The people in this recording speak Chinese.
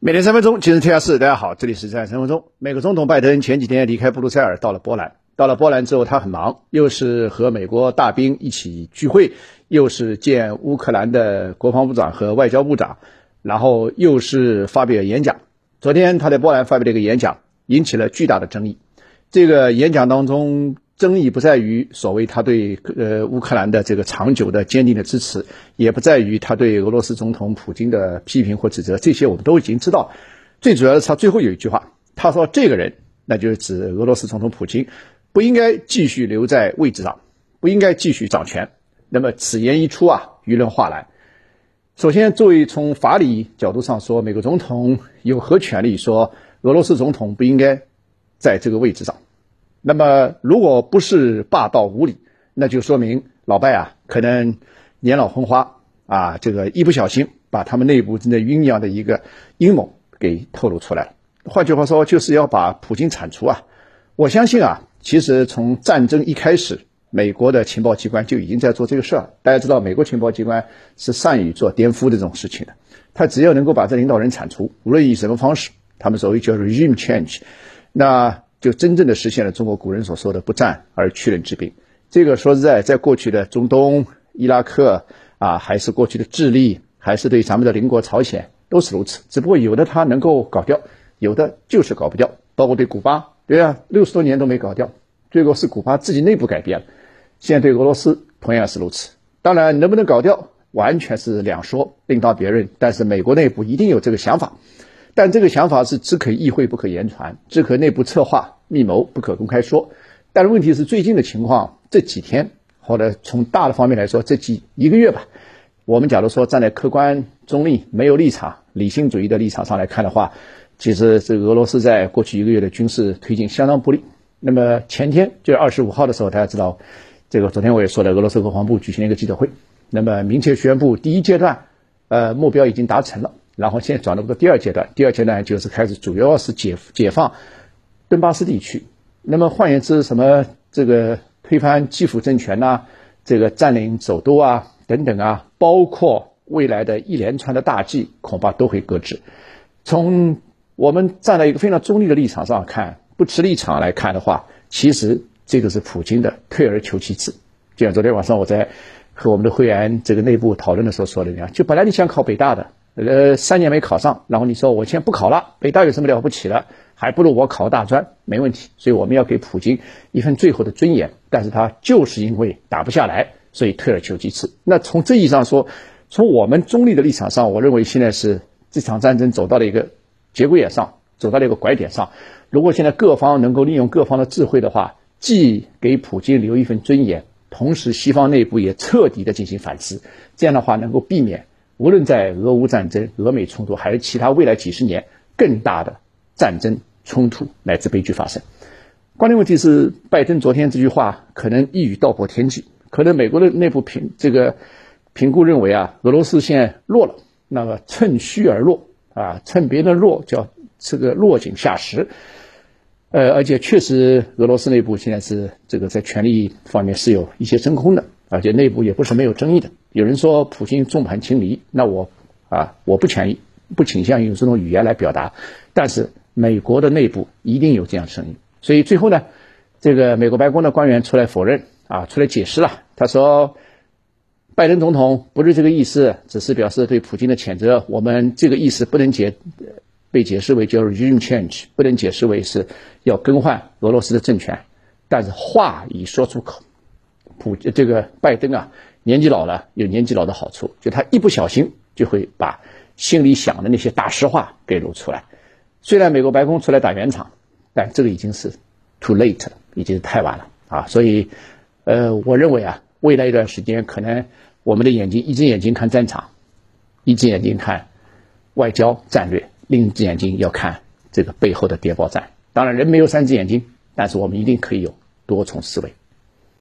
每天三分钟，今日天下事。大家好，这里是在三分钟。美国总统拜登前几天离开布鲁塞尔，到了波兰。到了波兰之后，他很忙，又是和美国大兵一起聚会，又是见乌克兰的国防部长和外交部长，然后又是发表演讲。昨天他在波兰发表了一个演讲，引起了巨大的争议。这个演讲当中。争议不在于所谓他对呃乌克兰的这个长久的坚定的支持，也不在于他对俄罗斯总统普京的批评或指责，这些我们都已经知道。最主要的是他最后有一句话，他说这个人，那就是指俄罗斯总统普京，不应该继续留在位置上，不应该继续掌权。那么此言一出啊，舆论哗然。首先，作为从法理角度上说，美国总统有何权利说俄罗斯总统不应该在这个位置上？那么，如果不是霸道无理，那就说明老拜啊，可能年老昏花啊，这个一不小心把他们内部正在酝酿的一个阴谋给透露出来了。换句话说，就是要把普京铲除啊！我相信啊，其实从战争一开始，美国的情报机关就已经在做这个事儿。大家知道，美国情报机关是善于做颠覆的这种事情的。他只要能够把这领导人铲除，无论以什么方式，他们所谓叫 regime change，那。就真正的实现了中国古人所说的“不战而屈人之兵”。这个说实在，在过去的中东、伊拉克啊，还是过去的智利，还是对咱们的邻国朝鲜，都是如此。只不过有的他能够搞掉，有的就是搞不掉。包括对古巴，对啊，六十多年都没搞掉，最后是古巴自己内部改变了。现在对俄罗斯同样是如此。当然，能不能搞掉，完全是两说，另当别论。但是美国内部一定有这个想法。但这个想法是只可意会不可言传，只可内部策划密谋不可公开说。但是问题是最近的情况，这几天或者从大的方面来说，这几一个月吧，我们假如说站在客观中立、没有立场、理性主义的立场上来看的话，其实这俄罗斯在过去一个月的军事推进相当不利。那么前天就是二十五号的时候，大家知道，这个昨天我也说了，俄罗斯国防部举行了一个记者会，那么明确宣布第一阶段，呃，目标已经达成了。然后现在转入到第二阶段，第二阶段就是开始主要是解解放顿巴斯地区。那么换言之，什么这个推翻基辅政权呐，这个占领首都啊等等啊，包括未来的一连串的大计，恐怕都会搁置。从我们站在一个非常中立的立场上看，不持立场来看的话，其实这个是普京的退而求其次。就像昨天晚上我在和我们的会员这个内部讨论的时候说的那样，就本来你想考北大的。呃，三年没考上，然后你说我先不考了，北大有什么了不起的？还不如我考大专，没问题。所以我们要给普京一份最后的尊严，但是他就是因为打不下来，所以退而求其次。那从这意义上说，从我们中立的立场上，我认为现在是这场战争走到了一个节骨眼上，走到了一个拐点上。如果现在各方能够利用各方的智慧的话，既给普京留一份尊严，同时西方内部也彻底的进行反思，这样的话能够避免。无论在俄乌战争、俄美冲突，还是其他未来几十年更大的战争冲突乃至悲剧发生，关键问题是，拜登昨天这句话可能一语道破天机。可能美国的内部评这个评估认为啊，俄罗斯现在弱了，那么趁虚而入啊，趁别人弱叫这个落井下石。呃，而且确实，俄罗斯内部现在是这个在权力方面是有一些真空的，而且内部也不是没有争议的。有人说普京众叛亲离，那我啊我不权益不倾向于用这种语言来表达，但是美国的内部一定有这样声音，所以最后呢，这个美国白宫的官员出来否认啊，出来解释了，他说拜登总统不是这个意思，只是表示对普京的谴责，我们这个意思不能解被解释为叫 regime change，不能解释为是要更换俄罗斯的政权，但是话已说出口，普这个拜登啊。年纪老了有年纪老的好处，就他一不小心就会把心里想的那些大实话给露出来。虽然美国白宫出来打圆场，但这个已经是 too late 了，已经是太晚了啊！所以，呃，我认为啊，未来一段时间可能我们的眼睛一只眼睛看战场，一只眼睛看外交战略，另一只眼睛要看这个背后的谍报战。当然，人没有三只眼睛，但是我们一定可以有多重思维。